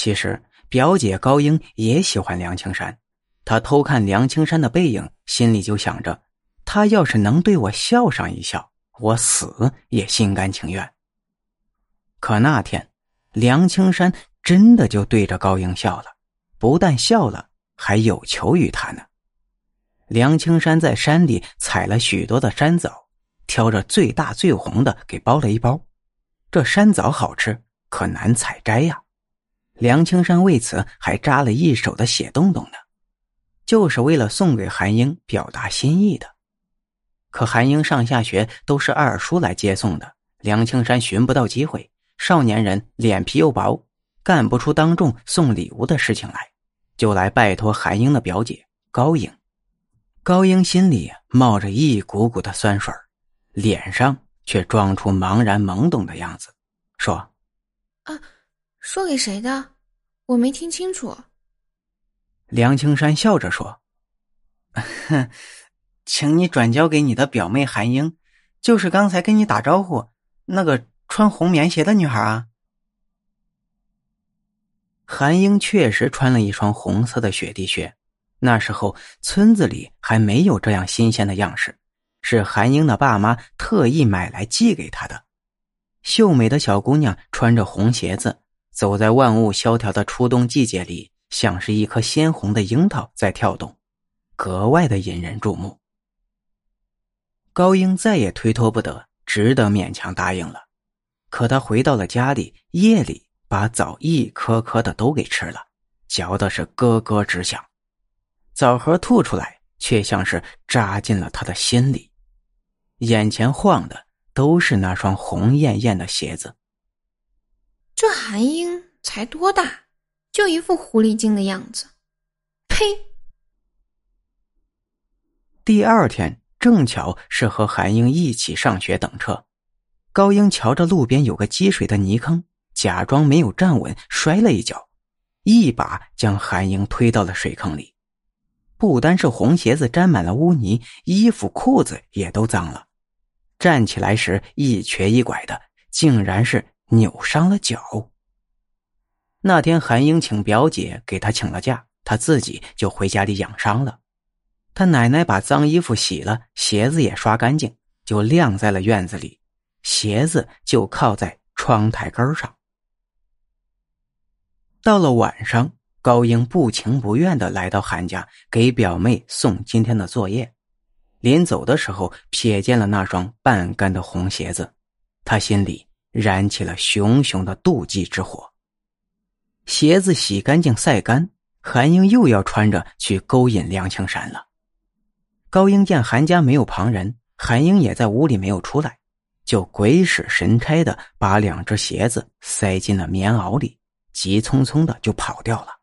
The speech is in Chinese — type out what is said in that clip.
其实表姐高英也喜欢梁青山，她偷看梁青山的背影，心里就想着，他要是能对我笑上一笑，我死也心甘情愿。可那天，梁青山真的就对着高英笑了，不但笑了，还有求于他呢。梁青山在山里采了许多的山枣，挑着最大最红的给包了一包。这山枣好吃，可难采摘呀。梁青山为此还扎了一手的血洞洞呢，就是为了送给韩英表达心意的。可韩英上下学都是二叔来接送的，梁青山寻不到机会。少年人脸皮又薄，干不出当众送礼物的事情来，就来拜托韩英的表姐高英。高英心里冒着一股股的酸水脸上却装出茫然懵懂的样子，说：“啊，说给谁的？我没听清楚。”梁青山笑着说：“哼，请你转交给你的表妹韩英，就是刚才跟你打招呼那个。”穿红棉鞋的女孩啊，韩英确实穿了一双红色的雪地靴。那时候村子里还没有这样新鲜的样式，是韩英的爸妈特意买来寄给她的。秀美的小姑娘穿着红鞋子，走在万物萧条的初冬季节里，像是一颗鲜红的樱桃在跳动，格外的引人注目。高英再也推脱不得，只得勉强答应了。可他回到了家里，夜里把枣一颗颗的都给吃了，嚼的是咯咯直响。枣核吐出来，却像是扎进了他的心里。眼前晃的都是那双红艳艳的鞋子。这韩英才多大，就一副狐狸精的样子，呸！第二天正巧是和韩英一起上学等车。高英瞧着路边有个积水的泥坑，假装没有站稳，摔了一跤，一把将韩英推到了水坑里。不单是红鞋子沾满了污泥，衣服裤子也都脏了。站起来时一瘸一拐的，竟然是扭伤了脚。那天韩英请表姐给他请了假，他自己就回家里养伤了。他奶奶把脏衣服洗了，鞋子也刷干净，就晾在了院子里。鞋子就靠在窗台根上。到了晚上，高英不情不愿的来到韩家，给表妹送今天的作业。临走的时候，瞥见了那双半干的红鞋子，他心里燃起了熊熊的妒忌之火。鞋子洗干净晒干，韩英又要穿着去勾引梁青山了。高英见韩家没有旁人，韩英也在屋里没有出来。就鬼使神差的把两只鞋子塞进了棉袄里，急匆匆的就跑掉了。